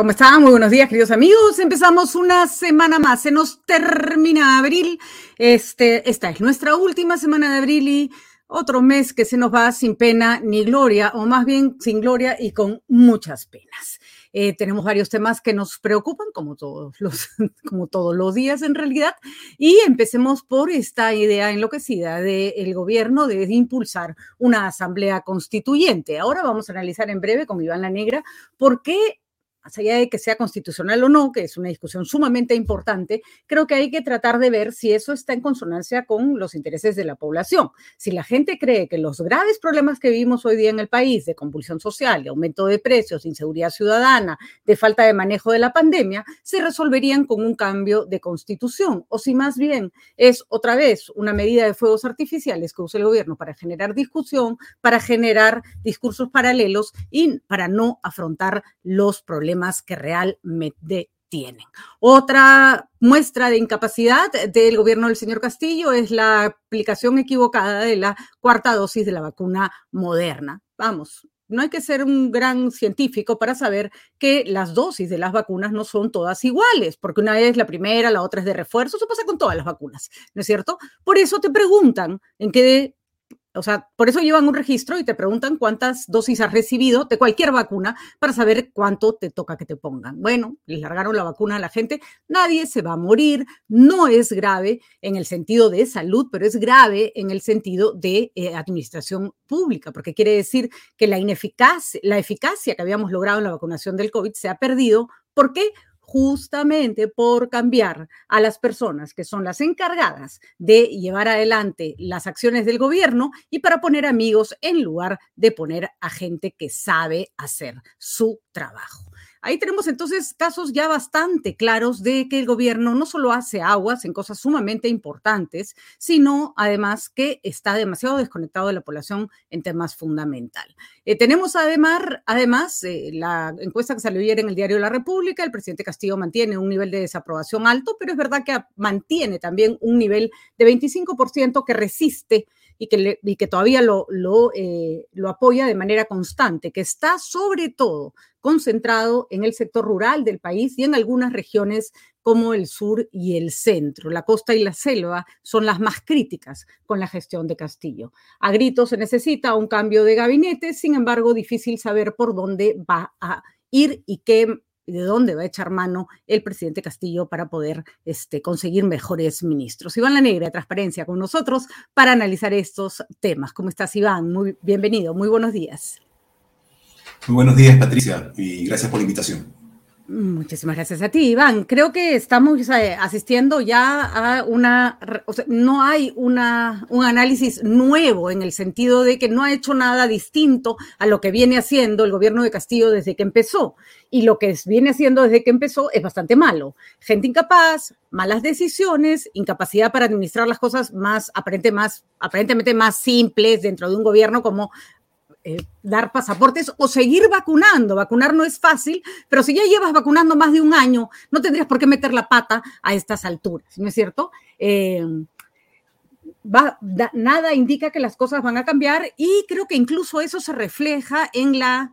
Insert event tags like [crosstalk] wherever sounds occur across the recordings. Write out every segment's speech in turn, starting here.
¿Cómo están? Muy buenos días, queridos amigos. Empezamos una semana más. Se nos termina abril. Este, esta es nuestra última semana de abril y otro mes que se nos va sin pena ni gloria, o más bien sin gloria y con muchas penas. Eh, tenemos varios temas que nos preocupan, como todos, los, [laughs] como todos los días en realidad, y empecemos por esta idea enloquecida del gobierno de impulsar una asamblea constituyente. Ahora vamos a analizar en breve con Iván La Negra por qué más allá de que sea constitucional o no, que es una discusión sumamente importante, creo que hay que tratar de ver si eso está en consonancia con los intereses de la población. Si la gente cree que los graves problemas que vivimos hoy día en el país, de compulsión social, de aumento de precios, de inseguridad ciudadana, de falta de manejo de la pandemia, se resolverían con un cambio de constitución, o si más bien es otra vez una medida de fuegos artificiales que usa el gobierno para generar discusión, para generar discursos paralelos y para no afrontar los problemas que realmente tienen. Otra muestra de incapacidad del gobierno del señor Castillo es la aplicación equivocada de la cuarta dosis de la vacuna moderna. Vamos, no hay que ser un gran científico para saber que las dosis de las vacunas no son todas iguales, porque una es la primera, la otra es de refuerzo, eso pasa con todas las vacunas, ¿no es cierto? Por eso te preguntan en qué o sea, por eso llevan un registro y te preguntan cuántas dosis has recibido de cualquier vacuna para saber cuánto te toca que te pongan. Bueno, les largaron la vacuna a la gente, nadie se va a morir, no es grave en el sentido de salud, pero es grave en el sentido de eh, administración pública, porque quiere decir que la ineficacia, la eficacia que habíamos logrado en la vacunación del COVID se ha perdido. ¿Por qué? Justamente por cambiar a las personas que son las encargadas de llevar adelante las acciones del gobierno y para poner amigos en lugar de poner a gente que sabe hacer su trabajo. Ahí tenemos entonces casos ya bastante claros de que el gobierno no solo hace aguas en cosas sumamente importantes, sino además que está demasiado desconectado de la población en temas fundamentales. Eh, tenemos además, eh, la encuesta que salió ayer en el diario La República, el presidente Castillo mantiene un nivel de desaprobación alto, pero es verdad que mantiene también un nivel de 25% que resiste y que, y que todavía lo, eh, lo apoya de manera constante, que está sobre todo concentrado en el sector rural del país y en algunas regiones como el sur y el centro. La costa y la selva son las más críticas con la gestión de Castillo. A grito se necesita un cambio de gabinete, sin embargo, difícil saber por dónde va a ir y qué de dónde va a echar mano el presidente Castillo para poder este, conseguir mejores ministros. Iván La Negra, Transparencia, con nosotros para analizar estos temas. ¿Cómo estás, Iván? Muy bienvenido, muy buenos días. Muy buenos días, Patricia, y gracias por la invitación. Muchísimas gracias a ti, Iván. Creo que estamos eh, asistiendo ya a una, o sea, no hay una, un análisis nuevo en el sentido de que no ha hecho nada distinto a lo que viene haciendo el gobierno de Castillo desde que empezó. Y lo que viene haciendo desde que empezó es bastante malo. Gente incapaz, malas decisiones, incapacidad para administrar las cosas más, aparente, más aparentemente más simples dentro de un gobierno como eh, dar pasaportes o seguir vacunando. Vacunar no es fácil, pero si ya llevas vacunando más de un año, no tendrías por qué meter la pata a estas alturas, ¿no es cierto? Eh, nada indica que las cosas van a cambiar y creo que incluso eso se refleja en la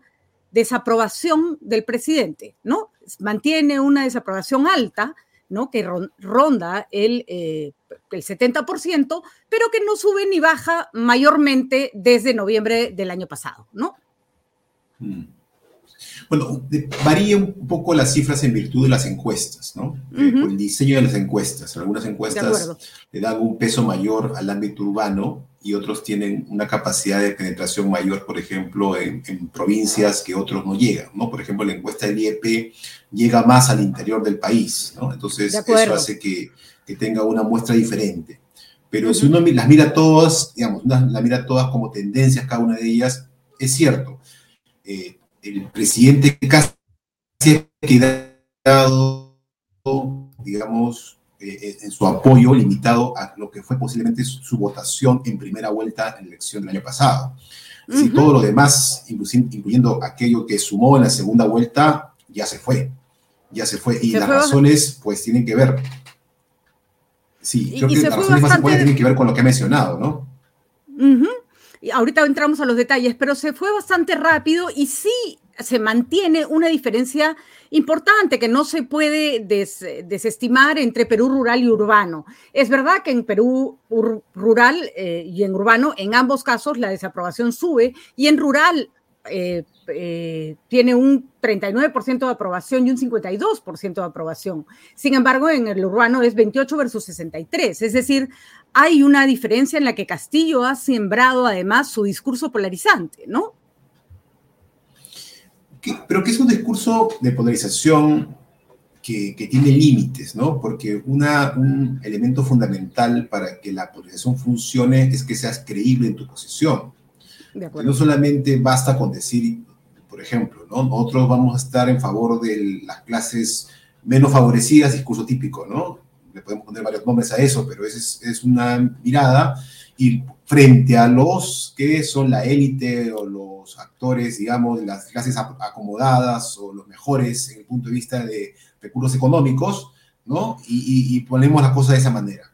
desaprobación del presidente, ¿no? Mantiene una desaprobación alta, ¿no? Que ronda el eh, el 70%, pero que no sube ni baja mayormente desde noviembre del año pasado, ¿no? Mm. Bueno, varía un poco las cifras en virtud de las encuestas, ¿no? Eh, por el diseño de las encuestas. Algunas encuestas le dan un peso mayor al ámbito urbano y otros tienen una capacidad de penetración mayor, por ejemplo, en, provincias que otros no llegan, ¿no? Por ejemplo, la encuesta del IEP llega más al interior del país, ¿no? Entonces, eso hace que que tenga una muestra diferente. Pero si uno las mira todas, digamos, las mira todas como tendencias, cada una de ellas, es cierto. Eh, el presidente casi ha quedado, digamos, eh, eh, en su apoyo limitado a lo que fue posiblemente su, votación en primera vuelta en la elección del año pasado. Si todo lo demás, incluyendo aquello que sumó en la segunda vuelta, ya se fue. Ya se fue. Y las razones, pues, tienen que ver Sí, creo que las razones más importantes tienen que ver con lo que he mencionado, ¿no? y ahorita entramos a los detalles, pero se fue bastante rápido y sí se mantiene una diferencia importante que no se puede desestimar entre Perú rural y urbano. Es verdad que en Perú rural eh, y en urbano, en ambos casos, la desaprobación sube y en rural eh, eh, tiene un 39% de aprobación y un 52% de aprobación. Sin embargo, en el urbano es 28 versus 63. Es decir, hay una diferencia en la que Castillo ha sembrado además su discurso polarizante, ¿no? Pero que es un discurso de polarización que, tiene límites, ¿no? Porque una, un elemento fundamental para que la polarización funcione es que seas creíble en tu posición. No solamente basta con decir, por ejemplo, ¿no? Nosotros vamos a estar en favor de las clases menos favorecidas, discurso típico, ¿no? Le podemos poner varios nombres a eso, pero es, es una mirada y frente a los que son la élite o los actores, digamos, de las clases acomodadas o los mejores en el punto de vista de recursos económicos, ¿no? Y, ponemos la cosa de esa manera.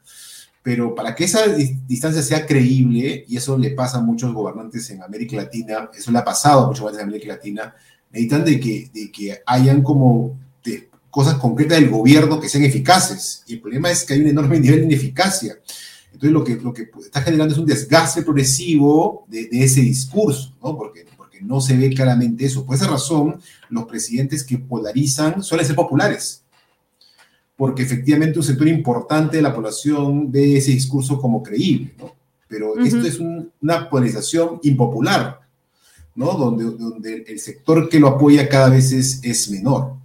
Pero para que esa distancia sea creíble, y eso le pasa a muchos gobernantes en América Latina, eso le ha pasado a muchos gobernantes en América Latina, necesitan de que, de que hayan como cosas concretas del gobierno que sean eficaces. Y el problema es que hay un enorme nivel de ineficacia. Entonces lo que, lo que está generando es un desgaste progresivo de, ese discurso, ¿no? Porque, porque no se ve claramente eso. Por esa razón, los presidentes que polarizan suelen ser populares, porque efectivamente un sector importante de la población ve ese discurso como creíble, ¿no? Pero esto es una polarización impopular, ¿no? Donde, donde el sector que lo apoya cada vez es, es menor.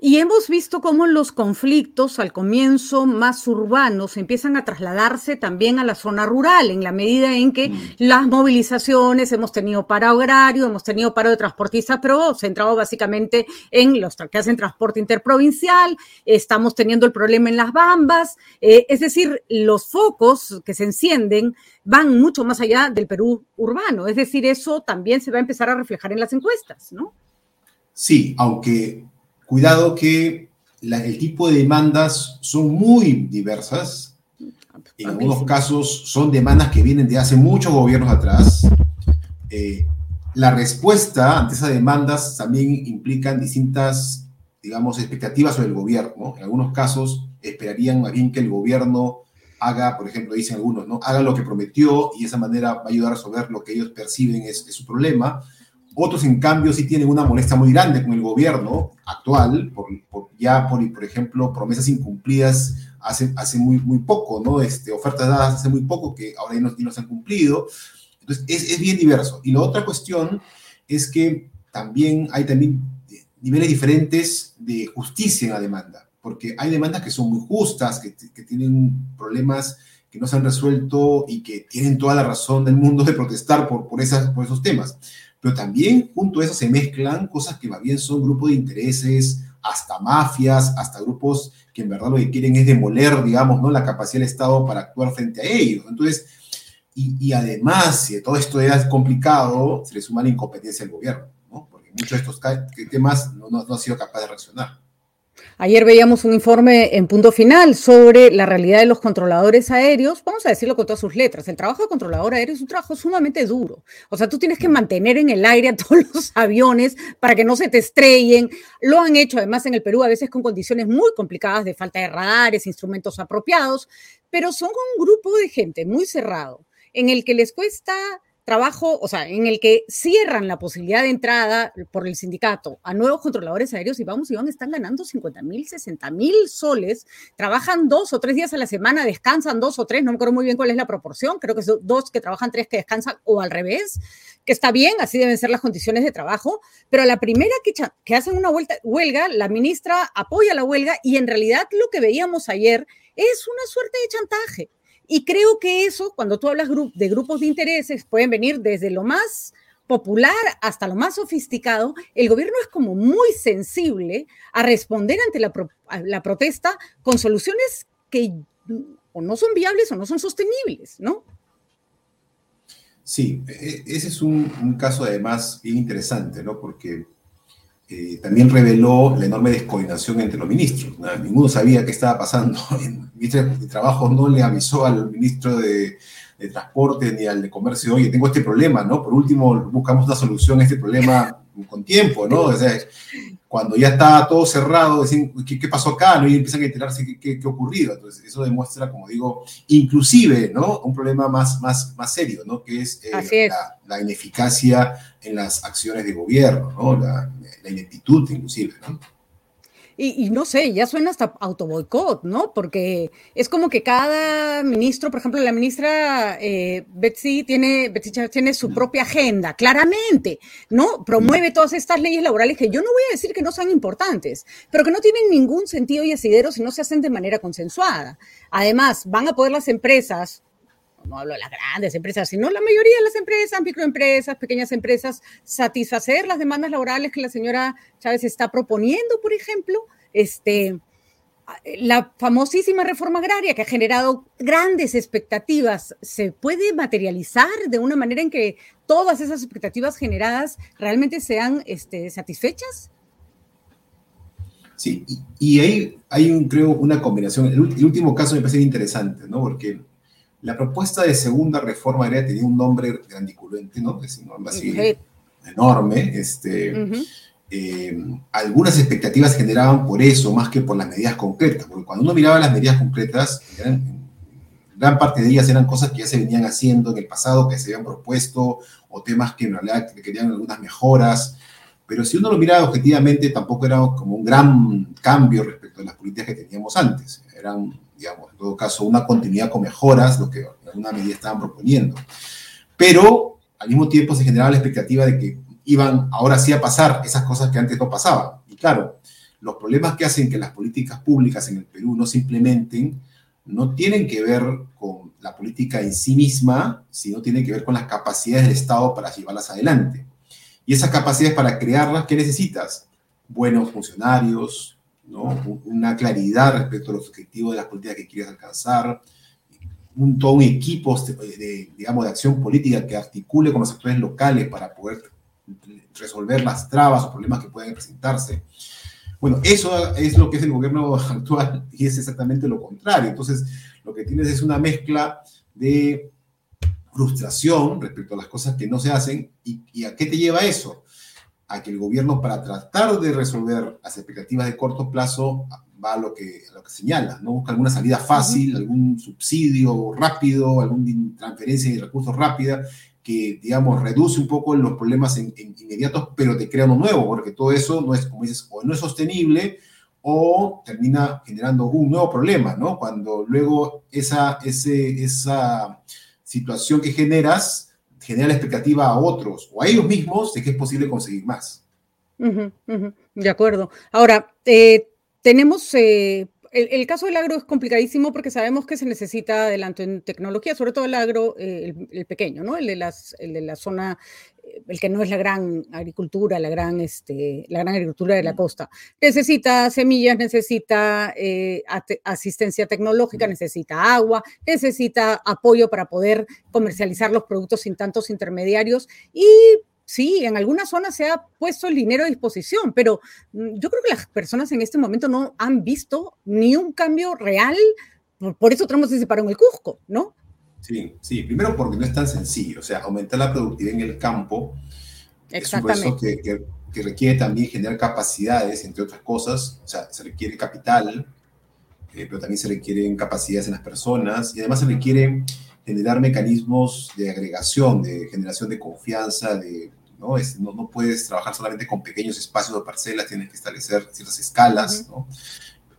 Y hemos visto cómo los conflictos al comienzo más urbanos empiezan a trasladarse también a la zona rural, en la medida en que mm. las movilizaciones, hemos tenido paro agrario, hemos tenido paro de transportistas, pero centrado básicamente en los que hacen transporte interprovincial, estamos teniendo el problema en las bambas, eh, es decir, los focos que se encienden van mucho más allá del Perú urbano, es decir, eso también se va a empezar a reflejar en las encuestas, ¿no? Sí, aunque Cuidado que el tipo de demandas son muy diversas. En algunos casos son demandas que vienen de hace muchos gobiernos atrás. Eh, la respuesta ante esas demandas también implican distintas, digamos, expectativas sobre el gobierno. En algunos casos esperarían más bien que el gobierno haga, por ejemplo, dicen algunos, ¿no? Haga lo que prometió y de esa manera va a ayudar a resolver lo que ellos perciben es su problema. Otros, en cambio, sí tienen una molestia muy grande con el gobierno actual, por, ya por, por ejemplo, promesas incumplidas hace, hace muy, muy poco, ¿no? Este, ofertas dadas hace muy poco que ahora ya no, no se han cumplido. Entonces, es, es, bien diverso. Y la otra cuestión es que también hay también niveles diferentes de justicia en la demanda, porque hay demandas que son muy justas, que, que tienen problemas que no se han resuelto y que tienen toda la razón del mundo de protestar por, por, esas, por esos temas pero también junto a eso se mezclan cosas que más bien son grupos de intereses, hasta mafias, hasta grupos que en verdad lo que quieren es demoler, digamos, ¿no? la capacidad del Estado para actuar frente a ellos. Entonces, y, además, si todo esto era complicado, se le suma la incompetencia del gobierno, ¿no? porque muchos de estos temas no, no, han sido capaz de reaccionar. Ayer veíamos un informe en punto final sobre la realidad de los controladores aéreos. Vamos a decirlo con todas sus letras. El trabajo de controlador aéreo es un trabajo sumamente duro. O sea, tú tienes que mantener en el aire a [laughs] todos los aviones para que no se te estrellen. Lo han hecho además en el Perú a veces con condiciones muy complicadas de falta de radares, instrumentos apropiados, pero son un grupo de gente muy cerrado en el que les cuesta trabajo, o sea, en el que cierran la posibilidad de entrada por el sindicato a nuevos controladores aéreos y vamos y van, están ganando 50 mil, 60 mil soles, trabajan dos o tres días a la semana, descansan dos o tres, no me acuerdo muy bien cuál es la proporción, creo que son dos que trabajan, tres que descansan o al revés, que está bien, así deben ser las condiciones de trabajo, pero la primera que, que hacen una vuelta, huelga, la ministra apoya la huelga y en realidad lo que veíamos ayer es una suerte de chantaje y creo que eso, cuando tú hablas de grupos de intereses, pueden venir desde lo más popular hasta lo más sofisticado, el gobierno es como muy sensible a responder ante la, protesta con soluciones que o no son viables o no son sostenibles, ¿no? Sí, e, e, ese es un, caso además bien interesante, ¿no? Porque eh, también reveló la enorme descoordinación entre los ministros. Ninguno sabía qué estaba pasando. [laughs] El ministro de Trabajo no le avisó al ministro de, Transporte ni al de Comercio, oye, tengo este problema, ¿no? Por último, buscamos una solución a este problema con tiempo, ¿no? O sea, cuando ya está todo cerrado, dicen, ¿qué, pasó acá? ¿no? Y empiezan a enterarse qué, qué, ha ocurrido. Entonces, eso demuestra, como digo, inclusive, ¿no? Un problema más, más, más serio, ¿no? Que es, eh, La, ineficacia en las acciones de gobierno, ¿no? La, la ineptitud, inclusive, ¿no? Y, no sé, ya suena hasta autoboicot, ¿no? Porque es como que cada ministro, por ejemplo, la ministra eh, Betsy tiene, Betsy tiene su propia agenda, claramente, ¿no? Promueve todas estas leyes laborales que yo no voy a decir que no sean importantes, pero que no tienen ningún sentido y asidero si no se hacen de manera consensuada. Además, van a poder las empresas, no hablo de las grandes empresas, sino la mayoría de las empresas, microempresas, pequeñas empresas, satisfacer las demandas laborales que la señora Chávez está proponiendo, por ejemplo, este, la famosísima reforma agraria que ha generado grandes expectativas, ¿se puede materializar de una manera en que todas esas expectativas generadas realmente sean este, satisfechas? Sí, y, ahí hay, un, creo, una combinación. El, último caso me parece interesante, ¿no? Porque la propuesta de segunda reforma agraria tenía un nombre grandiculente, ¿no? Es un nombre así enorme. Este, eh, algunas expectativas generaban por eso, más que por las medidas concretas. Porque cuando uno miraba las medidas concretas, gran parte de ellas eran cosas que ya se venían haciendo en el pasado, que se habían propuesto, o temas que en realidad querían algunas mejoras. Pero si uno lo miraba objetivamente, tampoco era como un gran cambio respecto a las políticas que teníamos antes. Eran digamos, en todo caso, una continuidad con mejoras, lo que en alguna medida estaban proponiendo. Pero al mismo tiempo se generaba la expectativa de que iban ahora sí a pasar esas cosas que antes no pasaban. Y claro, los problemas que hacen que las políticas públicas en el Perú no se implementen no tienen que ver con la política en sí misma, sino tienen que ver con las capacidades del Estado para llevarlas adelante. Y esas capacidades para crearlas, ¿qué necesitas? Buenos funcionarios, una claridad respecto a los objetivos de las políticas que quieres alcanzar, un, todo un equipo de, digamos, de acción política que articule con los actores locales para poder resolver las trabas o problemas que pueden presentarse. Bueno, eso es lo que es el gobierno [laughs] actual y es exactamente lo contrario. Entonces, lo que tienes es una mezcla de frustración respecto a las cosas que no se hacen y a qué te lleva eso a que el gobierno para tratar de resolver las expectativas de corto plazo va a lo que, lo que señala, ¿no? Busca alguna salida fácil, algún subsidio rápido, alguna transferencia de recursos rápida que, digamos, reduce un poco los problemas inmediatos, pero te crea uno nuevo, porque todo eso no es, como dices, o no es sostenible o termina generando un nuevo problema, ¿no? Cuando luego esa, ese, esa situación que generas genera la expectativa a otros o a ellos mismos de que es posible conseguir más. de acuerdo. Ahora, eh, tenemos, eh, el, caso del agro es complicadísimo porque sabemos que se necesita adelanto en tecnología, sobre todo el agro, eh, el, pequeño, ¿no? El de, las, el de la zona el que no es la gran agricultura, la gran, este, la gran agricultura de la costa. Necesita semillas, necesita eh, asistencia tecnológica, necesita agua, necesita apoyo para poder comercializar los productos sin tantos intermediarios y sí, en algunas zonas se ha puesto el dinero a disposición, pero mm, yo creo que las personas en este momento no han visto ni un cambio real, por, eso tenemos ese paro en el Cusco, ¿no? Sí, sí, primero porque no es tan sencillo, o sea, aumentar la productividad en el campo es un proceso que, que, requiere también generar capacidades, entre otras cosas, o sea, se requiere capital, eh, pero también se requieren capacidades en las personas y además se requiere generar mecanismos de agregación, de generación de confianza, de, ¿no? Es, no, no, puedes trabajar solamente con pequeños espacios o parcelas, tienes que establecer ciertas escalas, ¿no?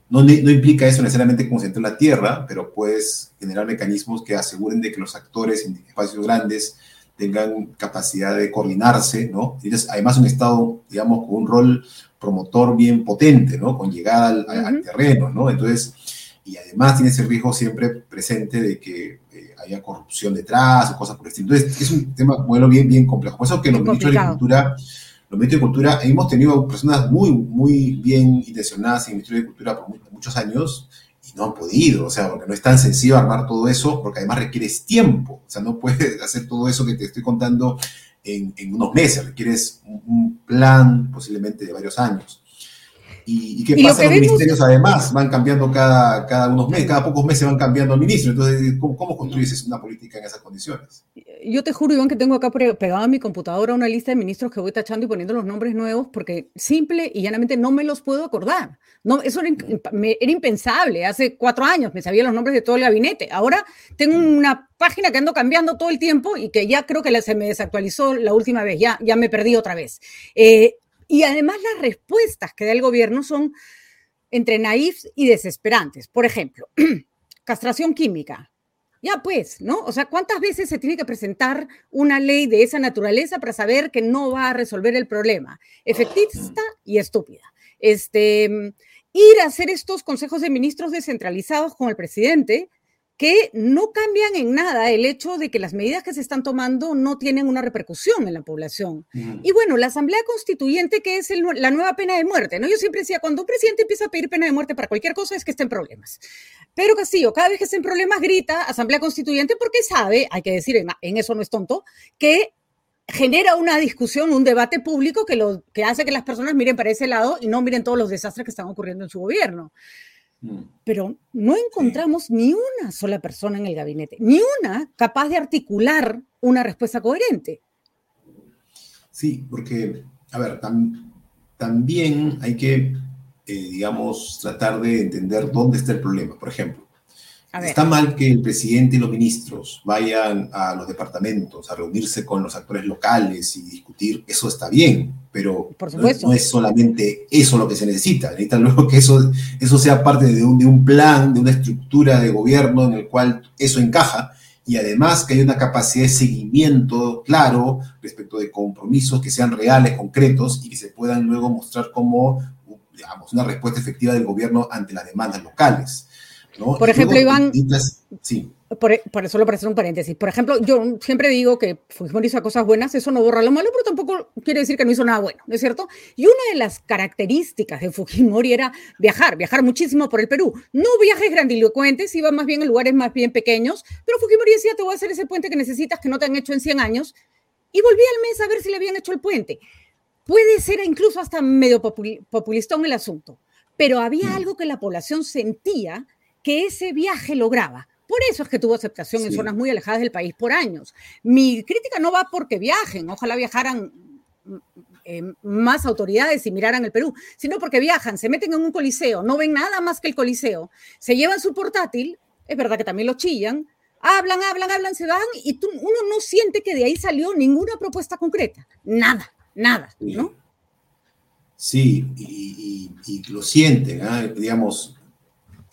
No, implica eso necesariamente concentrar la tierra, pero puedes generar mecanismos que aseguren de que los actores en espacios grandes tengan capacidad de coordinarse, ¿no? Tienes además un Estado, digamos, con un rol promotor bien potente, ¿no? Con llegada al, terreno, ¿no? Entonces, y además tiene ese riesgo siempre presente de que eh, haya corrupción detrás o cosas por el estilo. Entonces, es un tema, modelo bien, bien complejo. Por eso que los ministros de Agricultura los ministros de Cultura, hemos tenido personas muy, muy bien intencionadas en el Ministerio de Cultura por muchos años y no han podido, o sea, porque no es tan sencillo armar todo eso, porque además requieres tiempo, o sea, no puedes [laughs] hacer todo eso que te estoy contando en, unos meses, requieres un, plan posiblemente de varios años. ¿Y, qué pasa? Los ministerios además van cambiando cada, cada unos meses, cada pocos meses van cambiando al ministro. Entonces, ¿cómo, cómo construyes una política en esas condiciones? Yo te juro, Iván, que tengo acá pegado a mi computadora una lista de ministros que voy tachando y poniendo los nombres nuevos porque simple y llanamente no me los puedo acordar. No, eso era, era impensable. Hace cuatro años me sabía los nombres de todo el gabinete. Ahora tengo una página que ando cambiando todo el tiempo y que ya creo que se me desactualizó la última vez. Ya, ya me perdí otra vez. Eh, y además las respuestas que da el gobierno son entre naifs y desesperantes. Por ejemplo, [clears throat] castración química. Ya pues, ¿no? O sea, ¿cuántas veces se tiene que presentar una ley de esa naturaleza para saber que no va a resolver el problema? Efectista y estúpida. Este, ir a hacer estos consejos de ministros descentralizados con el presidente que no cambian en nada el hecho de que las medidas que se están tomando no tienen una repercusión en la población. Y bueno, la Asamblea Constituyente, que es la nueva pena de muerte, ¿no? Yo siempre decía, cuando un presidente empieza a pedir pena de muerte para cualquier cosa es que está en problemas. Pero Castillo, cada vez que está en problemas, grita Asamblea Constituyente porque sabe, hay que decir, en, eso no es tonto, que genera una discusión, un debate público que, lo, que hace que las personas miren para ese lado y no miren todos los desastres que están ocurriendo en su gobierno. Mm. Pero no encontramos ni una sola persona en el gabinete, ni una capaz de articular una respuesta coherente. Sí, porque, a ver, también hay que, eh, digamos, tratar de entender dónde está el problema. Por ejemplo, Está mal que el presidente y los ministros vayan a los departamentos a reunirse con los actores locales y discutir, eso está bien, pero no, es solamente eso lo que se necesita, necesita luego que eso, eso sea parte de un, de un plan, de una estructura de gobierno en el cual eso encaja y además que haya una capacidad de seguimiento claro respecto de compromisos que sean reales, concretos y que se puedan luego mostrar como, digamos, una respuesta efectiva del gobierno ante las demandas locales. Por ejemplo, Iván, sí. Por, eso lo parece un paréntesis. Por ejemplo, yo siempre digo que Fujimori hizo cosas buenas, eso no borra lo malo, pero tampoco quiere decir que no hizo nada bueno, ¿no es cierto? Y una de las características de Fujimori era viajar, viajar muchísimo por el Perú. No viajes grandilocuentes, iba más bien en lugares más bien pequeños, pero Fujimori decía, te voy a hacer ese puente que necesitas, que no te han hecho en 100 años, y volví al mes a ver si le habían hecho el puente. Puede ser incluso hasta medio populista en el asunto, pero había mm. algo que la población sentía que ese viaje lograba. Por eso es que tuvo aceptación en zonas muy alejadas del país por años. Mi crítica no va porque viajen, ojalá viajaran mm, eh, más autoridades y miraran el Perú, sino porque viajan, se meten en un coliseo, no ven nada más que el coliseo, se llevan su portátil, es verdad que también lo chillan, hablan, hablan, hablan, se van y uno no siente que de ahí salió ninguna propuesta concreta, nada, nada, ¿no? Sí, y, lo sienten, ¿ah? digamos,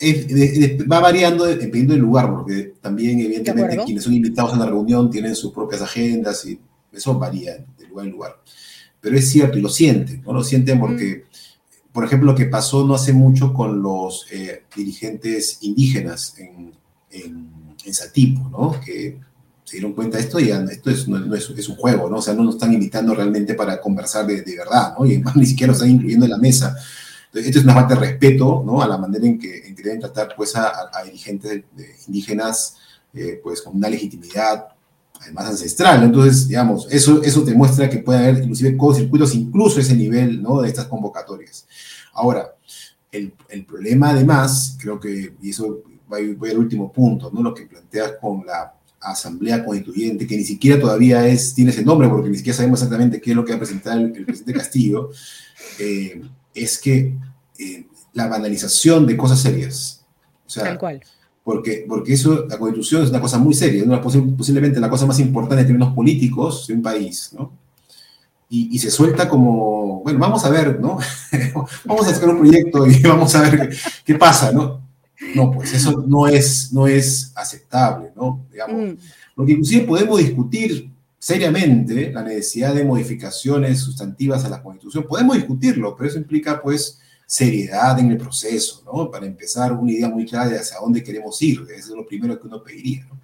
va variando dependiendo del lugar, porque también, evidentemente, quienes son invitados a la reunión tienen sus propias agendas y eso varía de lugar en lugar. Pero es cierto, y lo sienten, ¿no? Lo sienten porque, por ejemplo, lo que pasó no hace mucho con los eh, dirigentes indígenas en, en, en, Satipo, ¿no? Que se dieron cuenta de esto y esto es, no, es, es, un juego, ¿no? O sea, no nos están invitando realmente para conversar de, de verdad, ¿no? Y además [laughs] ni siquiera nos están incluyendo en la mesa esto es una falta de respeto ¿no? a la manera en que, deben tratar pues, a, dirigentes indígenas eh, pues, con una legitimidad además ancestral. Entonces, digamos, eso, eso te muestra que puede haber inclusive circuitos incluso ese nivel ¿no? de estas convocatorias. Ahora, el, el, problema además, creo que, y eso voy, voy, al último punto, ¿no? lo que planteas con la Asamblea Constituyente, que ni siquiera todavía es, tiene ese nombre, porque ni siquiera sabemos exactamente qué es lo que va a presentar el, presidente Castillo, eh, es que eh, la banalización de cosas serias. O sea, Tal cual. Porque, porque eso, la constitución es una cosa muy seria, es una, posiblemente la cosa más importante en términos políticos de un país, ¿no? Y, y, se suelta como, bueno, vamos a ver, ¿no? [laughs] vamos a sacar un proyecto y [laughs] vamos a ver qué, qué, pasa, ¿no? No, pues eso no es, no es aceptable, ¿no? Digamos, mm. Lo que inclusive podemos discutir seriamente la necesidad de modificaciones sustantivas a la Constitución. Podemos discutirlo, pero eso implica, pues, seriedad en el proceso, ¿no? Para empezar, una idea muy clara de hacia dónde queremos ir. Eso es lo primero que uno pediría, ¿no?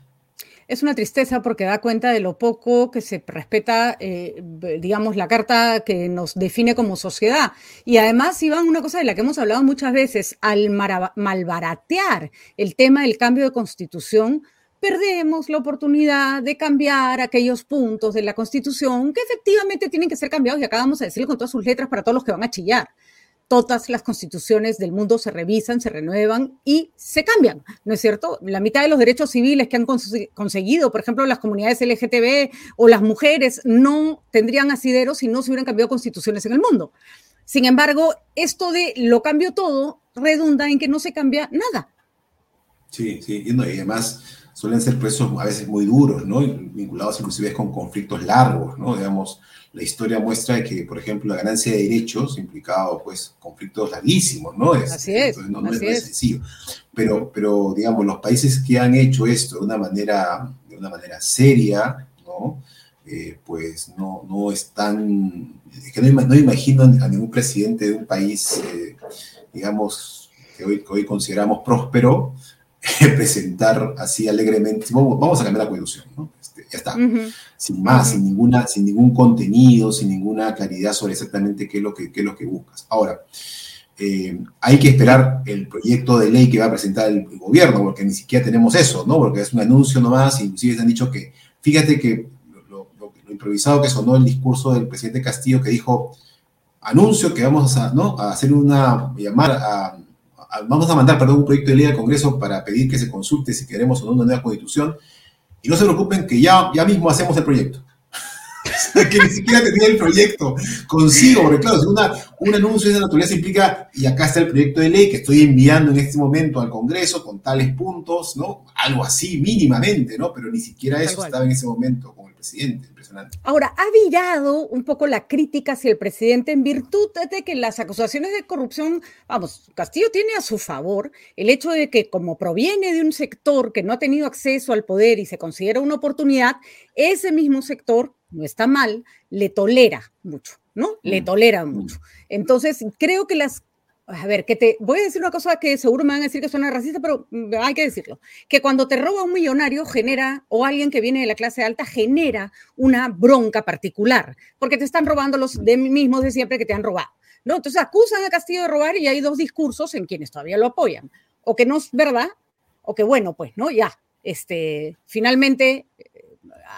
Es una tristeza porque da cuenta de lo poco que se respeta, eh, digamos, la carta que nos define como sociedad. Y además, Iván, una cosa de la que hemos hablado muchas veces, al malbaratear el tema del cambio de constitución, perdemos la oportunidad de cambiar aquellos puntos de la Constitución que efectivamente tienen que ser cambiados y acabamos de decirlo con todas sus letras para todos los que van a chillar todas las constituciones del mundo se revisan, se renuevan y se cambian, ¿no es cierto? La mitad de los derechos civiles que han conseguido, por ejemplo, las comunidades LGTB o las mujeres, no tendrían asidero si no se hubieran cambiado constituciones en el mundo. Sin embargo, esto de lo cambio todo redunda en que no se cambia nada. Sí, sí, y además suelen ser procesos a veces muy duros, ¿no? Vinculados inclusive con conflictos largos, ¿no? Digamos, la historia muestra que, por ejemplo, la ganancia de derechos implicado, pues, conflictos larguísimos, ¿no? Es, así es. no, es, sencillo. Pero, pero, digamos, los países que han hecho esto de una manera, de una manera seria, ¿no? Eh, pues no, no están, es que no, imagino a ningún presidente de un país, eh, digamos, que hoy, que hoy consideramos próspero, [laughs] presentar así alegremente, vamos, a cambiar la constitución, ¿no? Este, ya está, sin más, sin, ninguna, sin ningún contenido, sin ninguna claridad sobre exactamente qué es lo que, qué es lo que buscas. Ahora, eh, hay que esperar el proyecto de ley que va a presentar el, gobierno, porque ni siquiera tenemos eso, ¿no? Porque es un anuncio nomás, inclusive se han dicho que, fíjate que lo, improvisado que sonó el discurso del presidente Castillo que dijo, anuncio que vamos a, ¿no? a hacer una, llamar a vamos a mandar, perdón, un proyecto de ley al Congreso para pedir que se consulte si queremos o no una nueva constitución. Y no se preocupen que ya, ya mismo hacemos el proyecto. [laughs] que ni siquiera tenía el proyecto consigo, porque claro, una, un anuncio de esa naturaleza implica, y acá está el proyecto de ley que estoy enviando en este momento al Congreso con tales puntos, ¿no? Algo así, mínimamente, ¿no? Pero ni siquiera eso estaba en ese momento con el presidente. Ahora, ha virado un poco la crítica hacia el presidente en virtud de que las acusaciones de corrupción, vamos, Castillo tiene a su favor el hecho de que como proviene de un sector que no ha tenido acceso al poder y se considera una oportunidad, ese mismo sector, no está mal, le tolera mucho, ¿no? Le mm. tolera mm. mucho. Entonces, creo que las a ver, que te voy a decir una cosa que seguro me van a decir que suena racista, pero mm, hay que decirlo, que cuando te roba un millonario genera, o alguien que viene de la clase alta, genera una bronca particular, porque te están robando los de mismos de siempre que te han robado, ¿no? Entonces acusan a Castillo de robar y hay dos discursos en quienes todavía lo apoyan, o que no es verdad, o que bueno, pues, ¿no? Ya, este, finalmente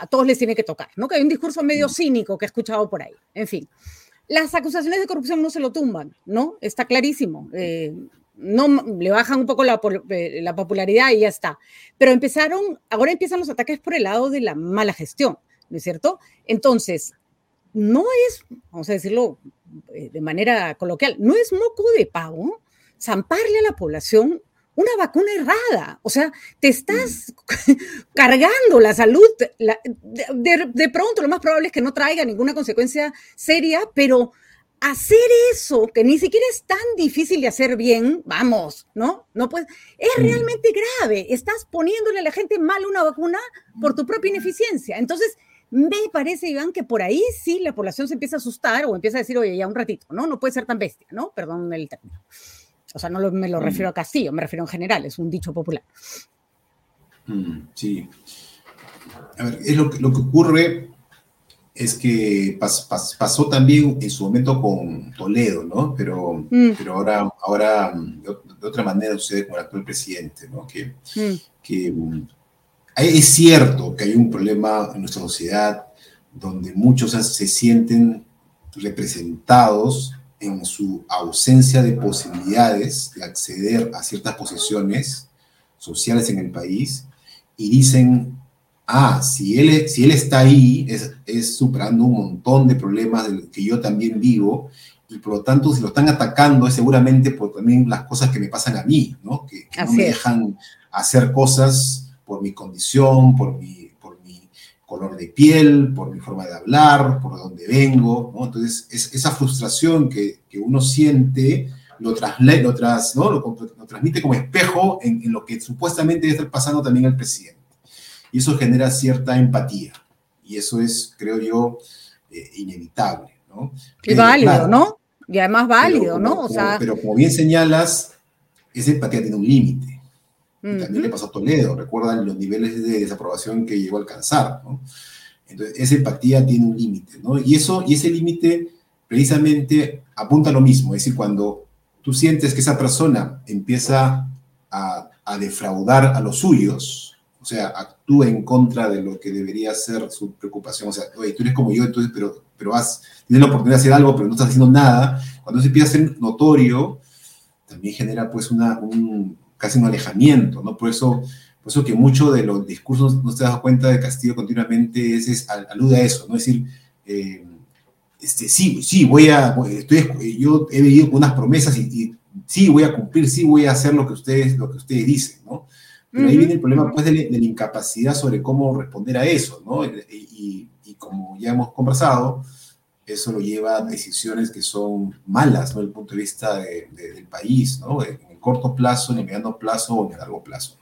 a todos les tiene que tocar, ¿no? Que hay un discurso medio cínico que he escuchado por ahí, en fin. Las acusaciones de corrupción no se lo tumban, ¿no? Está clarísimo. Eh, no le bajan un poco eh, la, popularidad y ya está. Pero empezaron, ahora empiezan los ataques por el lado de la mala gestión, ¿no es cierto? Entonces, no es, vamos a decirlo eh, de manera coloquial, no es moco de pavo zamparle a la población una vacuna errada. O sea, te estás mm. [laughs] cargando la salud. de, pronto, lo más probable es que no traiga ninguna consecuencia seria, pero hacer eso, que ni siquiera es tan difícil de hacer bien, vamos, ¿no? No puedes, es mm. realmente grave. Estás poniéndole a la gente mal una vacuna por tu propia ineficiencia. Entonces, me parece, Iván, que por ahí sí la población se empieza a asustar o empieza a decir, oye, ya un ratito, ¿no? No puede ser tan bestia, ¿no? Perdón el término. O sea, no me lo mm. refiero a Castillo, me refiero en general, es un dicho popular. Mm, sí. A ver, es lo, que, lo que ocurre es que pasó también en su momento con Toledo, ¿no? Pero, mm. pero ahora, ahora de, otra manera sucede con el actual presidente, ¿no? Que, que es cierto que hay un problema en nuestra sociedad donde muchos se sienten representados en su ausencia de posibilidades de acceder a ciertas posiciones sociales en el país y dicen, ah, si él, si él está ahí, es, es superando un montón de problemas que yo también vivo y por lo tanto, si lo están atacando es seguramente por también las cosas que me pasan a mí, ¿no? Que, no me dejan hacer cosas por mi condición, por mi color de piel, por mi forma de hablar, por dónde vengo, ¿no? Entonces, es, esa frustración que, que uno siente lo, lo, tras, ¿no? lo, transmite como espejo en, en, lo que supuestamente debe estar pasando también el presidente. Y eso genera cierta empatía. Y eso es, creo yo, eh, inevitable, ¿no? Y válido, ¿no? Y además válido, ¿no? O sea... pero como bien señalas, esa empatía tiene un límite. También le pasó a Toledo, recuerdan los niveles de desaprobación que llegó a alcanzar, ¿no? Entonces, esa empatía tiene un límite, ¿no? Y, eso, y ese límite precisamente apunta a lo mismo, es decir, cuando tú sientes que esa persona empieza a, a defraudar a los suyos, o sea, actúa en contra de lo que debería ser su preocupación, o sea, oye, tú eres como yo, entonces, pero, pero has, tienes la oportunidad de hacer algo, pero no estás haciendo nada, Cuando se empieza a ser notorio, también genera pues una, un, casi un alejamiento, ¿no? Por eso, por eso que mucho de los discursos, no se da cuenta de Castillo continuamente, es, alude a eso, ¿no? Es decir, eh, este, sí, sí, voy a, estoy, yo he venido con unas promesas y, sí, voy a cumplir, sí, voy a hacer lo que ustedes, lo que ustedes dicen, ¿no? Pero ahí viene el problema, pues, de, la incapacidad sobre cómo responder a eso, ¿no? Y, como ya hemos conversado, eso lo lleva a decisiones que son malas, ¿no? Desde el punto de vista del país, ¿no? En corto plazo, en el mediano plazo o en el largo plazo.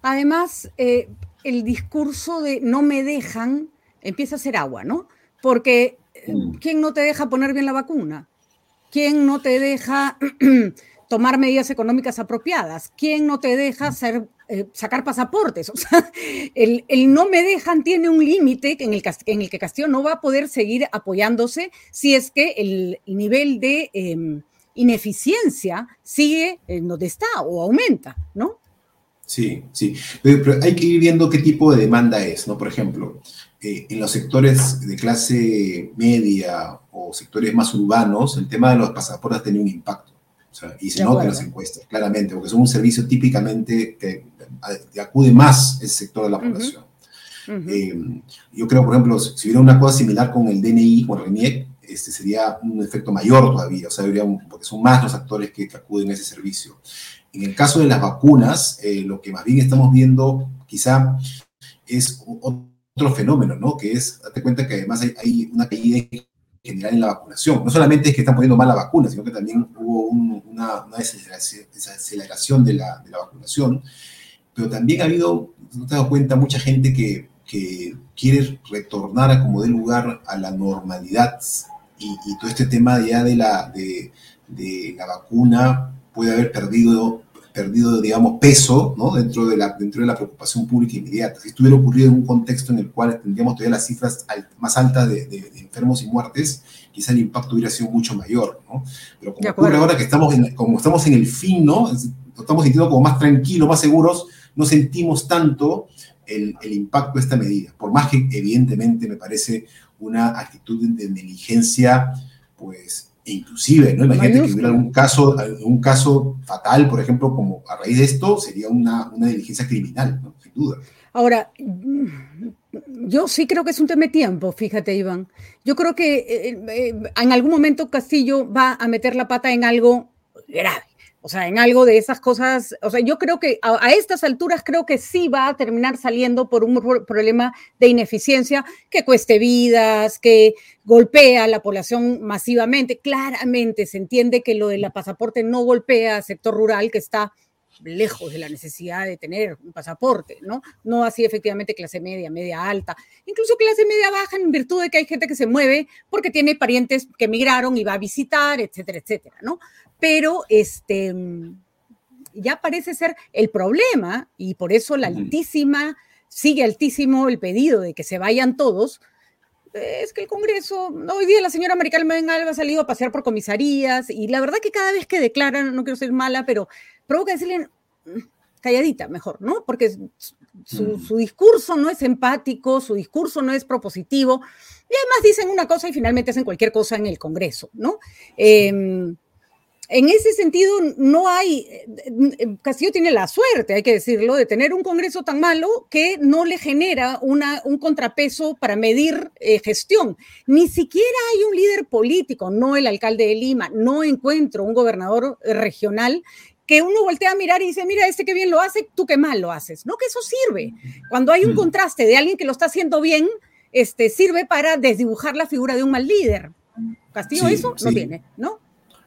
Además, eh, el discurso de no me dejan empieza a ser agua, ¿no? Porque mm. ¿quién no te deja poner bien la vacuna? ¿Quién no te deja [clears throat] tomar medidas económicas apropiadas? ¿Quién no te deja hacer, eh, sacar pasaportes? [laughs] O sea, el, no me dejan tiene un límite en el, en el que Castillo no va a poder seguir apoyándose si es que el, nivel de em, ineficiencia sigue en donde está o aumenta, ¿no? Sí, sí. Pero, hay que ir viendo qué tipo de demanda es, ¿no? Por ejemplo, eh, en los sectores de clase media o sectores más urbanos, el tema de los pasaportes ha tenido un impacto y se nota en las encuestas, claramente, porque son un servicio típicamente que acude más ese sector de la población. Eh, yo creo, por ejemplo, si hubiera una cosa similar con el DNI, con el RENIEC, este sería un efecto mayor todavía, o sea, porque son más los actores que, acuden a ese servicio. En el caso de las vacunas, eh, lo que más bien estamos viendo quizá es otro fenómeno, ¿no? Que es, date cuenta que además hay, hay una caída general en la vacunación. No solamente es que están poniendo mal la vacuna, sino que también hubo una, desaceleración de la, de la, vacunación, pero también ha habido, no te dado cuenta, mucha gente que, que quiere retornar a como dé lugar a la normalidad y, y, todo este tema ya de la, de, de la vacuna puede haber perdido perdido, digamos, peso ¿no? dentro, de la, dentro de la preocupación pública inmediata. Si esto hubiera ocurrido en un contexto en el cual tendríamos todavía las cifras más altas de, enfermos y muertes, quizá el impacto hubiera sido mucho mayor. ¿no? Pero como ocurre ahora que estamos en, como estamos en el fin, ¿no? estamos sintiendo como más tranquilos, más seguros, no sentimos tanto el, el, impacto de esta medida. Por más que evidentemente me parece una actitud de negligencia, pues e inclusive, ¿no? Imagínate que hubiera algún caso, un caso fatal, por ejemplo, como a raíz de esto, sería una, una diligencia criminal, ¿no? Sin duda. Ahora, yo sí creo que es un tema de tiempo, fíjate, Iván. Yo creo que eh, eh, en algún momento Castillo va a meter la pata en algo grave. O sea, en algo de esas cosas, o sea, yo creo que a, estas alturas creo que sí va a terminar saliendo por un problema de ineficiencia que cueste vidas, que golpea a la población masivamente. Claramente se entiende que lo del pasaporte no golpea al sector rural que está lejos de la necesidad de tener un pasaporte, ¿no? No así efectivamente clase media, media alta, incluso clase media baja en virtud de que hay gente que se mueve porque tiene parientes que emigraron y va a visitar, etcétera, etcétera, ¿no? pero este, ya parece ser el problema y por eso la altísima, sigue altísimo el pedido de que se vayan todos, es que el Congreso, hoy día la señora Maricarmen Alba ha salido a pasear por comisarías y la verdad que cada vez que declaran, no quiero ser mala, pero provoca decirle calladita mejor, ¿no? Porque su, su, discurso no es empático, su discurso no es propositivo y además dicen una cosa y finalmente hacen cualquier cosa en el Congreso, ¿no? Eh, en ese sentido, no hay, eh, Castillo tiene la suerte, hay que decirlo, de tener un Congreso tan malo que no le genera una, un contrapeso para medir eh, gestión. Ni siquiera hay un líder político, no el alcalde de Lima, no encuentro un gobernador regional que uno voltea a mirar y dice, mira, este que bien lo hace, tú que mal lo haces. No, que eso sirve. Cuando hay un contraste de alguien que lo está haciendo bien, este, sirve para desdibujar la figura de un mal líder. Castillo eso no tiene, ¿no?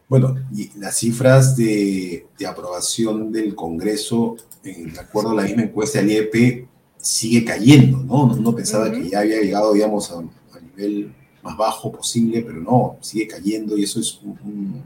Bueno, y las cifras de, aprobación del Congreso, de acuerdo a la misma encuesta del IEP, sigue cayendo, ¿no? Uno pensaba que ya había llegado, digamos, a, nivel más bajo posible, pero no, sigue cayendo y eso es, un,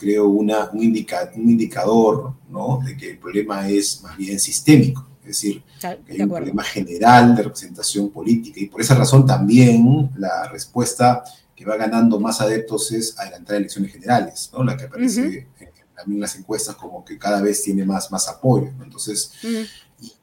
creo, una, un, un indicador, ¿no? De que el problema es más bien sistémico. Es decir, que hay un problema general de representación política y por esa razón también la respuesta que va ganando más adeptos es adelantar elecciones generales, ¿no? La que aparece también en las encuestas como que cada vez tiene más, más apoyo, ¿no? Entonces,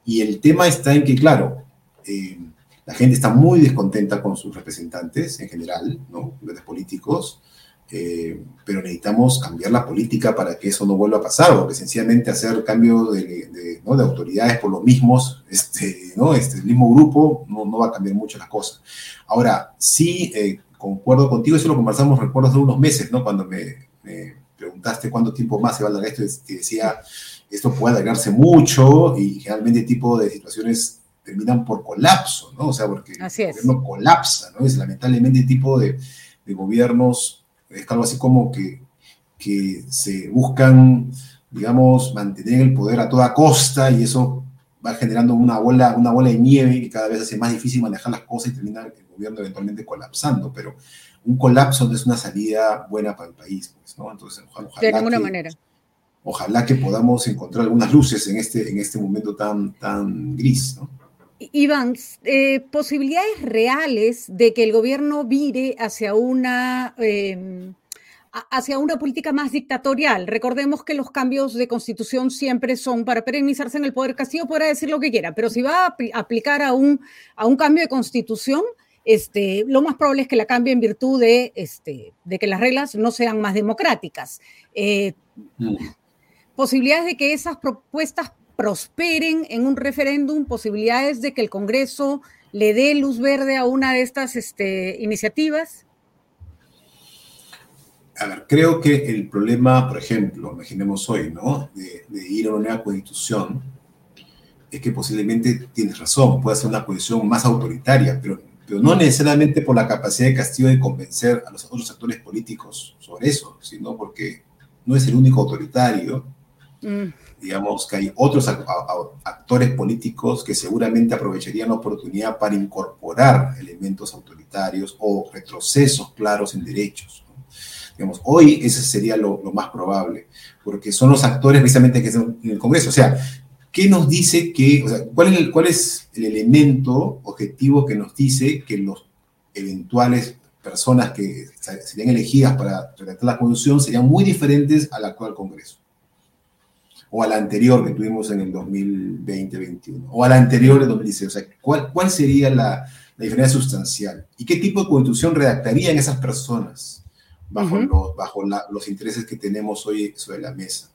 y, el tema está en que, claro, eh, la gente está muy descontenta con sus representantes en general, ¿no? Los políticos, Eh, pero necesitamos cambiar la política para que eso no vuelva a pasar, porque sencillamente hacer cambio de, autoridades por los mismos, este, ¿no? este, el mismo grupo, no, no, va a cambiar mucho las cosas. Ahora, sí, eh, concuerdo contigo, eso lo conversamos, recuerdo, hace unos meses, ¿no? cuando me, preguntaste cuánto tiempo más se va a alargar esto, te decía, esto puede alargarse mucho y generalmente este tipo de situaciones terminan por colapso, ¿no? O sea, porque el gobierno colapsa, ¿no? Es lamentablemente el tipo de, de gobiernos es algo así como que, que se buscan, digamos, mantener el poder a toda costa y eso va generando una bola, una bola de nieve que cada vez hace más difícil manejar las cosas y termina el gobierno eventualmente colapsando, pero un colapso no es una salida buena para el país, pues, ¿no? Entonces, ojalá, de ninguna manera. Ojalá que podamos encontrar algunas luces en este, en este momento tan, tan gris, ¿no? Iván, eh, posibilidades reales de que el gobierno vire hacia una, em, hacia una política más dictatorial. Recordemos que los cambios de constitución siempre son para perenizarse en el poder. Castillo podrá decir lo que quiera, pero si va a aplicar a un, a un cambio de constitución, este, lo más probable es que la cambie en virtud de, este, de que las reglas no sean más democráticas. Eh, mm. Posibilidades de que esas propuestas prosperen en un referéndum, posibilidades de que el Congreso le dé luz verde a una de estas este, iniciativas? A ver, creo que el problema, por ejemplo, imaginemos hoy, ¿no? De, ir a una nueva constitución, es que posiblemente tienes razón, puede ser una constitución más autoritaria, pero, pero no necesariamente por la capacidad de Castillo de convencer a los otros actores políticos sobre eso, sino porque no es el único autoritario. Mm digamos que hay otros actores políticos que seguramente aprovecharían la oportunidad para incorporar elementos autoritarios o retrocesos claros en derechos. Digamos, hoy ese sería lo, más probable, porque son los actores precisamente que están en el Congreso. O sea, ¿qué nos dice que, o sea, cuál es el, cuál es el elemento objetivo que nos dice que los eventuales personas que serían elegidas para redactar la constitución serían muy diferentes al actual Congreso? O a la anterior que tuvimos en el 2020-2021, o a la anterior de 2016. O sea, ¿cuál, cuál sería la, la, diferencia sustancial? ¿Y qué tipo de constitución redactarían esas personas bajo, los, bajo los intereses que tenemos hoy sobre la mesa?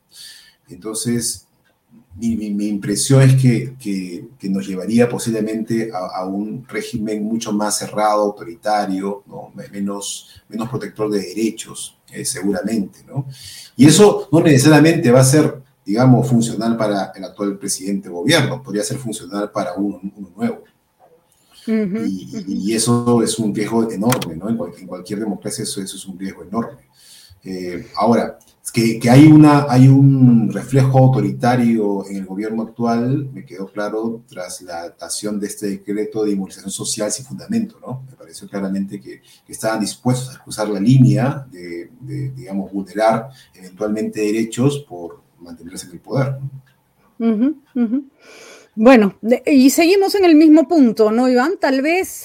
Entonces, mi, mi, impresión es que, que, que, nos llevaría posiblemente a, a, un régimen mucho más cerrado, autoritario, ¿no? menos, menos protector de derechos, eh, seguramente. ¿no? Y eso no necesariamente va a ser digamos, funcional para el actual presidente de gobierno, podría ser funcional para uno, nuevo. y, eso es un riesgo enorme, ¿no? En, cualquier democracia eso, eso, es un riesgo enorme. Eh, ahora, que, que, hay, una, hay un reflejo autoritario en el gobierno actual, me quedó claro tras la adaptación de este decreto de inmunización social sin fundamento, ¿no? Me pareció claramente que, que estaban dispuestos a cruzar la línea de, de, digamos, vulnerar eventualmente derechos por, mantenerse en el poder. Bueno, y seguimos en el mismo punto, ¿no, Iván? Tal vez,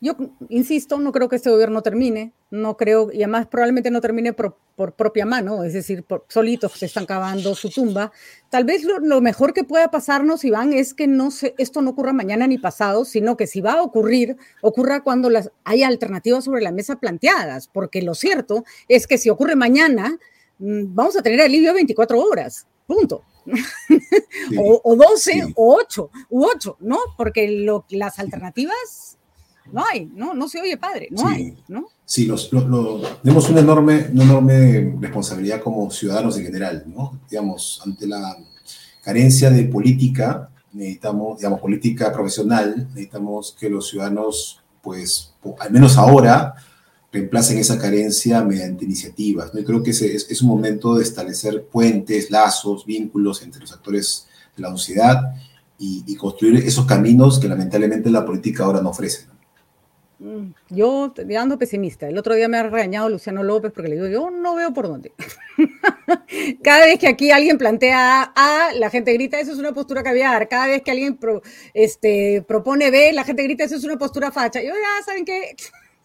yo insisto, no creo que este gobierno termine, no creo, y además probablemente no termine por, propia mano, es decir, por, solitos se están cavando su tumba. Tal vez lo, mejor que pueda pasarnos, Iván, es que no se, esto no ocurra mañana ni pasado, sino que si va a ocurrir, ocurra cuando las, haya alternativas sobre la mesa planteadas, porque lo cierto es que si ocurre mañana, vamos a tener alivio 24 horas, punto. [laughs] o, 12 o 8 u 8, ¿no? Porque lo, las alternativas no hay, ¿no? No se oye padre, no hay, ¿no? Sí, tenemos una enorme, una enorme responsabilidad como ciudadanos en general, ¿no? Digamos, ante la carencia de política, necesitamos, digamos, política profesional, necesitamos que los ciudadanos, pues, al menos ahora, reemplacen esa carencia mediante iniciativas. ¿no? Y creo que es, es, un momento de establecer puentes, lazos, vínculos entre los actores de la sociedad y, construir esos caminos que lamentablemente la política ahora no ofrece. Mm, yo ando pesimista. El otro día me ha regañado Luciano López porque le digo, yo no veo por dónde. [laughs] Cada vez que aquí alguien plantea A, la gente grita, eso es una postura caviar. Cada vez que alguien este, propone B, la gente grita, eso es una postura facha. Yo ya, ¿saben qué?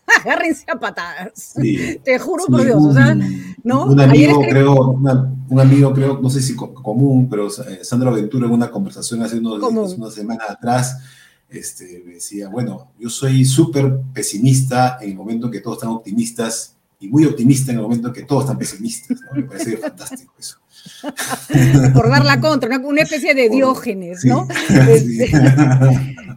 [laughs] agárrense a patadas. Te juro por Dios, o sea, ¿no? Un amigo, creo, un amigo, creo, no sé si común, pero eh, Sandra Ventura en una conversación hace unos una semana atrás, este, decía, bueno, yo soy súper pesimista en el momento que todos están optimistas y muy optimista en el momento que todos están pesimistas. Me parece [laughs] fantástico eso. Por dar la contra, una, especie de diógenes, ¿no? [laughs] Este,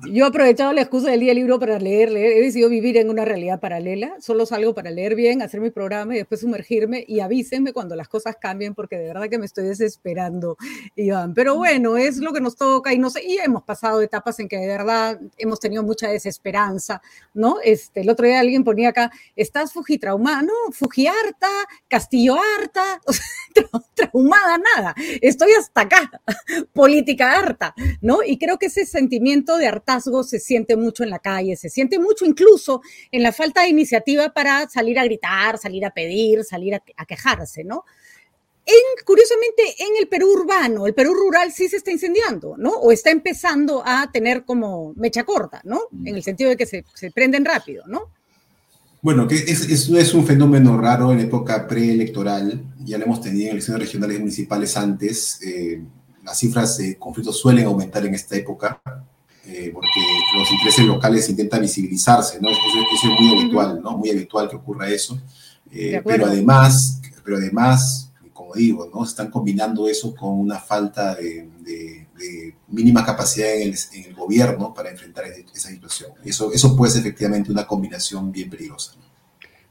yo he aprovechado la excusa del día libro para leer, leer, he decidido vivir en una realidad paralela, solo salgo para leer bien, hacer mi programa y después sumergirme y avísenme cuando las cosas cambien porque de verdad que me estoy desesperando, Iván. Pero bueno, es lo que nos toca y no sé, y hemos pasado etapas en que de verdad hemos tenido mucha desesperanza, ¿no? Este, el otro día alguien ponía acá, estás fujitraumada, no, fujiarta, castillo harta, [laughs] traumada nada, estoy hasta acá, [laughs] política harta, ¿no? Y creo que ese sentimiento de harta se siente mucho en la calle, se siente mucho incluso en la falta de iniciativa para salir a gritar, salir a pedir, salir a, quejarse, ¿no? En, curiosamente, en el Perú urbano, el Perú rural sí se está incendiando, ¿no? O está empezando a tener como mecha corta, ¿no? Mm. En el sentido de que se, se prenden rápido, ¿no? Bueno, que es, es, un fenómeno raro en época preelectoral, ya lo hemos tenido en elecciones regionales y municipales antes, eh, las cifras de conflictos suelen aumentar en esta época, eh, porque los intereses locales intentan visibilizarse, ¿no? Eso, es muy habitual, ¿no? Muy habitual que ocurra eso. Eh, pero además, pero además, como digo, ¿no? Están combinando eso con una falta de, mínima capacidad en el, gobierno para enfrentar esa situación. Eso, eso puede ser efectivamente una combinación bien peligrosa.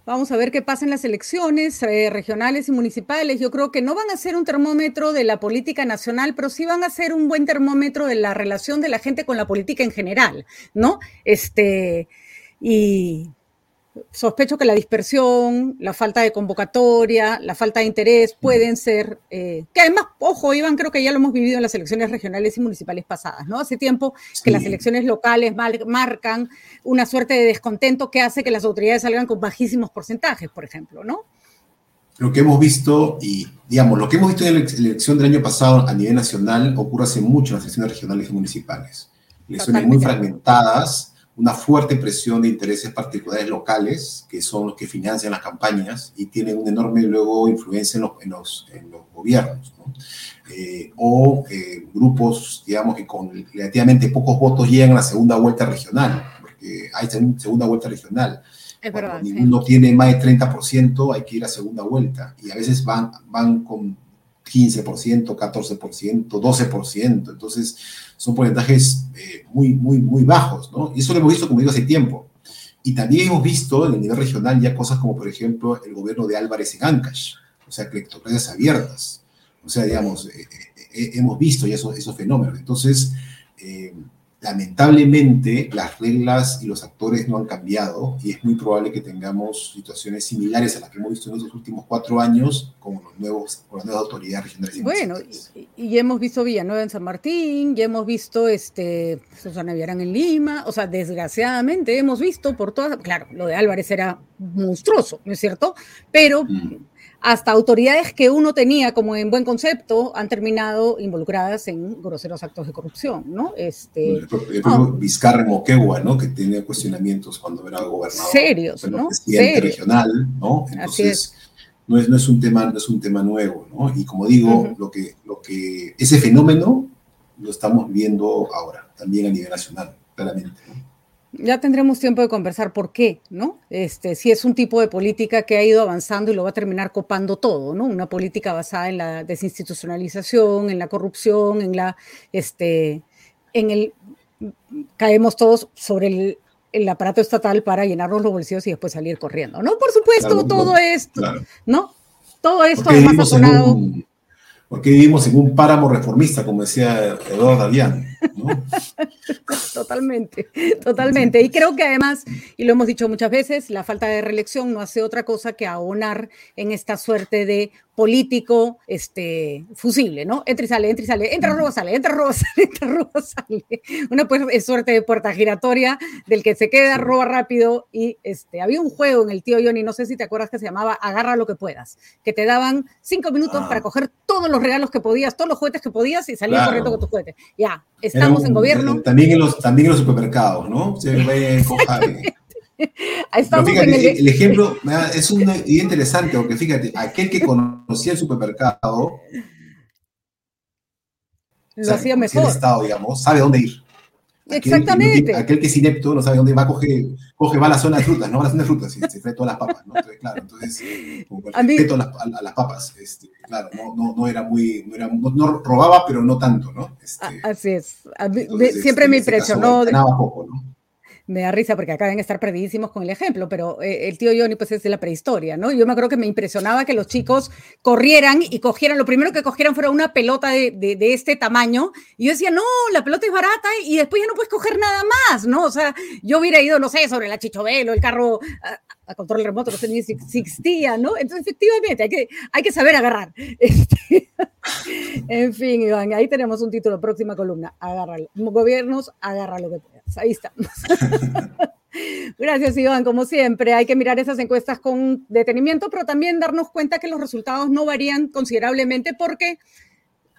Vamos a ver qué pasa en las elecciones eh, regionales y municipales. Yo creo que no van a ser un termómetro de la política nacional, pero sí van a ser un buen termómetro de la relación de la gente con la política en general, ¿no? Este, y sospecho que la dispersión, la falta de convocatoria, la falta de interés pueden ser, eh, que además, ojo, Iván, creo que ya lo hemos vivido en las elecciones regionales y municipales pasadas, ¿no? Hace tiempo que las elecciones locales marcan una suerte de descontento que hace que las autoridades salgan con bajísimos porcentajes, por ejemplo, ¿no? Lo que hemos visto, y digamos, lo que hemos visto en la elección del año pasado a nivel nacional ocurre hace mucho en las elecciones regionales y municipales. Elecciones muy fragmentadas, una fuerte presión de intereses particulares locales, que son los que financian las campañas y tienen una enorme luego influencia en los, en los, en los gobiernos, eh, o eh, grupos, digamos, que con relativamente pocos votos llegan a la segunda vuelta regional, porque hay segunda vuelta regional. Es verdad, ninguno tiene más de 30%, hay que ir a segunda vuelta, y a veces van, van con 15%, 14%, 12%. Entonces, son porcentajes eh, muy, muy, muy bajos, ¿no? Y eso lo hemos visto, como digo, hace tiempo. Y también hemos visto en el nivel regional ya cosas como, por ejemplo, el gobierno de Álvarez en Ancash, o sea, cleptocracias abiertas. O sea, digamos, eh, eh, hemos visto ya esos, esos fenómenos. Entonces, lamentablemente las reglas y los actores no han cambiado y es muy probable que tengamos situaciones similares a las que hemos visto en los últimos cuatro años con, los nuevos, con las nuevas autoridades regionales. bueno, y, hemos visto Villanueva en San Martín, ya hemos visto este, Susana Villarán en Lima, o sea, desgraciadamente hemos visto por todas, claro, lo de Álvarez era monstruoso, ¿no es cierto? Pero... Mm hasta autoridades que uno tenía como en buen concepto han terminado involucradas en groseros actos de corrupción, ¿no? Este, el propio Vizcarra Moquegua, ¿no? Que tiene cuestionamientos cuando era gobernador. Serios, ¿no? Presidente regional, ¿no? Entonces, no es, no es un tema, no es un tema nuevo, ¿no? Y como digo, lo que, lo que, ese fenómeno lo estamos viendo ahora, también a nivel nacional, claramente, ¿no? Ya tendremos tiempo de conversar por qué, ¿no? Este, si es un tipo de política que ha ido avanzando y lo va a terminar copando todo, ¿no? Una política basada en la desinstitucionalización, en la corrupción, en la, este, en el, caemos todos sobre el, aparato estatal para llenarnos los bolsillos y después salir corriendo, ¿no? Por supuesto, todo esto, ¿no? Todo esto además ha sonado porque vivimos en un páramo reformista, como decía Eduardo Davián. ¿No? [laughs] totalmente, totalmente. Y creo que además, y lo hemos dicho muchas veces, la falta de reelección no hace otra cosa que abonar en esta suerte de político este, fusible, ¿no? Entra y sale, entra y sale, entra, roba, sale, entra, roba, [laughs] sale, entra, roba, sale. Una pues, suerte de puerta giratoria del que se queda, roba rápido y este, había un juego en el tío Johnny, no sé si te acuerdas que se llamaba Agarra lo que puedas, que te daban cinco minutos para ah. coger todos los regalos que podías, todos los juguetes que podías y salir corriendo con tus juguetes. Ya, estamos en gobierno. También en, los, también en los supermercados, ¿no? Se [laughs] ve el... ejemplo es un interesante, porque fíjate, aquel que conocía el supermercado lo hacía mejor. El estado, digamos, sabe dónde ir. Exactamente. aquel que es inepto no sabe dónde va, coge, coge va a la zona de frutas, no va a la zona de frutas, se, se todas las papas, ¿no? Entonces, claro, entonces, como respeto a, las, a, las papas, este, claro, no, no, no, era muy, no, era, no, robaba, pero no tanto, ¿no? Este, Así es. siempre me impresionó. Ganaba poco, ¿no? Me da risa porque acá deben estar perdidísimos con el ejemplo, pero eh, el tío Johnny pues es de la prehistoria, ¿no? Yo me acuerdo que me impresionaba que los chicos corrieran y cogieran, lo primero que cogieran fuera una pelota de, de, este tamaño, y yo decía, no, la pelota es barata y después ya no puedes coger nada más, ¿no? O sea, yo hubiera ido, no sé, sobre la chichovelo, el carro a, control remoto, no sé ni si existía, ¿no? Entonces, efectivamente, hay que, hay que saber agarrar. [laughs] Este, en fin, Iván, ahí tenemos un título, próxima columna, agárralo. Gobiernos, agarra lo que puedas. Ahí estamos. [laughs] Gracias, Iván. Como siempre, hay que mirar esas encuestas con detenimiento, pero también darnos cuenta que los resultados no varían considerablemente porque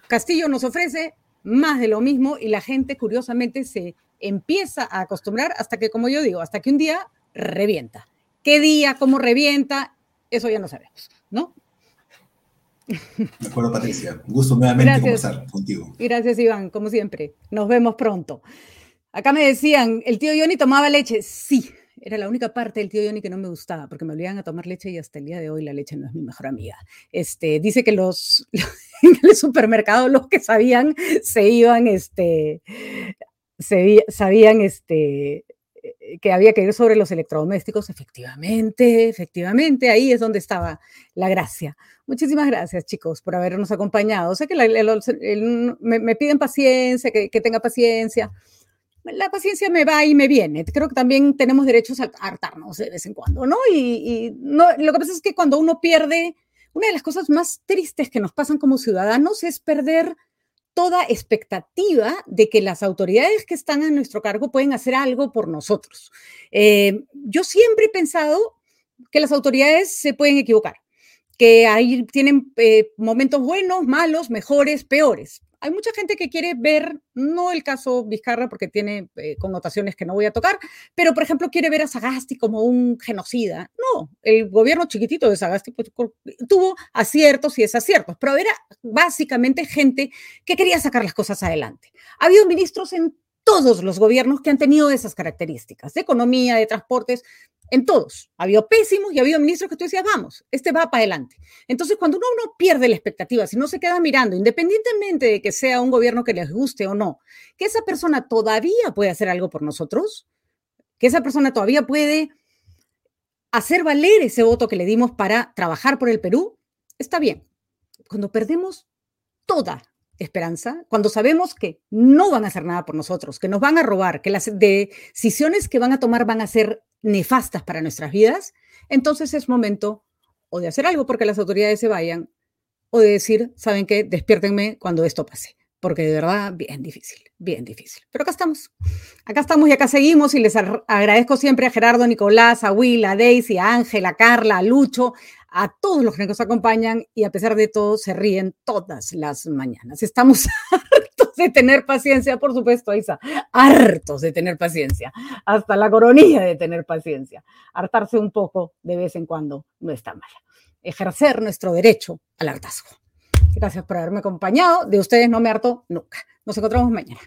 Castillo nos ofrece más de lo mismo y la gente, curiosamente, se empieza a acostumbrar hasta que, como yo digo, hasta que un día revienta. ¿Qué día, cómo revienta? Eso ya no sabemos, ¿no? De acuerdo, Patricia. Un gusto nuevamente conversar contigo. Gracias, Iván, como siempre. Nos vemos pronto. Acá me decían, ¿el tío Johnny tomaba leche? Sí, era la única parte del tío Johnny que no me gustaba, porque me obligaban a tomar leche y hasta el día de hoy la leche no es mi mejor amiga. Este, dice que los, [laughs] en el supermercado los que sabían se iban, este, se, sabían, este, que había que ir sobre los electrodomésticos, efectivamente, efectivamente, ahí es donde estaba la gracia. Muchísimas gracias, chicos, por habernos acompañado. Sé que me, piden paciencia, que, tenga paciencia. La paciencia me va y me viene. Creo que también tenemos derechos a hartarnos de vez en cuando, ¿no? Y, no, lo que pasa es que cuando uno pierde, una de las cosas más tristes que nos pasan como ciudadanos es perder toda expectativa de que las autoridades que están a nuestro cargo pueden hacer algo por nosotros. Eh, yo siempre he pensado que las autoridades se pueden equivocar, que ahí tienen eh, momentos buenos, malos, mejores, peores hay mucha gente que quiere ver, no el caso Vizcarra porque tiene eh, connotaciones que no voy a tocar, pero por ejemplo quiere ver a Sagasti como un genocida. No, el gobierno chiquitito de Sagasti pues, tuvo aciertos y desaciertos, pero era básicamente gente que quería sacar las cosas adelante. Ha habido ministros en todos los gobiernos que han tenido esas características, de economía, de transportes, en todos. Ha habido pésimos y ha habido ministros que tú decías, vamos, este va para adelante. Entonces, cuando uno no pierde la expectativa, si no se queda mirando, independientemente de que sea un gobierno que les guste o no, que esa persona todavía puede hacer algo por nosotros, que esa persona todavía puede hacer valer ese voto que le dimos para trabajar por el Perú, está bien. Cuando perdemos toda esperanza, cuando sabemos que no van a hacer nada por nosotros, que nos van a robar, que las decisiones que van a tomar van a ser nefastas para nuestras vidas, entonces es momento o de hacer algo porque las autoridades se vayan o de decir, ¿saben qué? Despiértenme cuando esto pase. Porque de verdad, bien difícil, bien difícil. Pero acá estamos. Acá estamos y acá seguimos y les agradezco siempre a Gerardo, Nicolás, a Will, a Daisy, a Ángel, a Carla, a Lucho, a todos los que nos acompañan y a pesar de todo se ríen todas las mañanas. Estamos [laughs] hartos de tener paciencia, por supuesto, Isa, hartos de tener paciencia, hasta la coronilla de tener paciencia. Hartarse un poco de vez en cuando no está mal. Ejercer nuestro derecho al hartazgo. Gracias por haberme acompañado. De ustedes no me harto nunca. Nos encontramos mañana.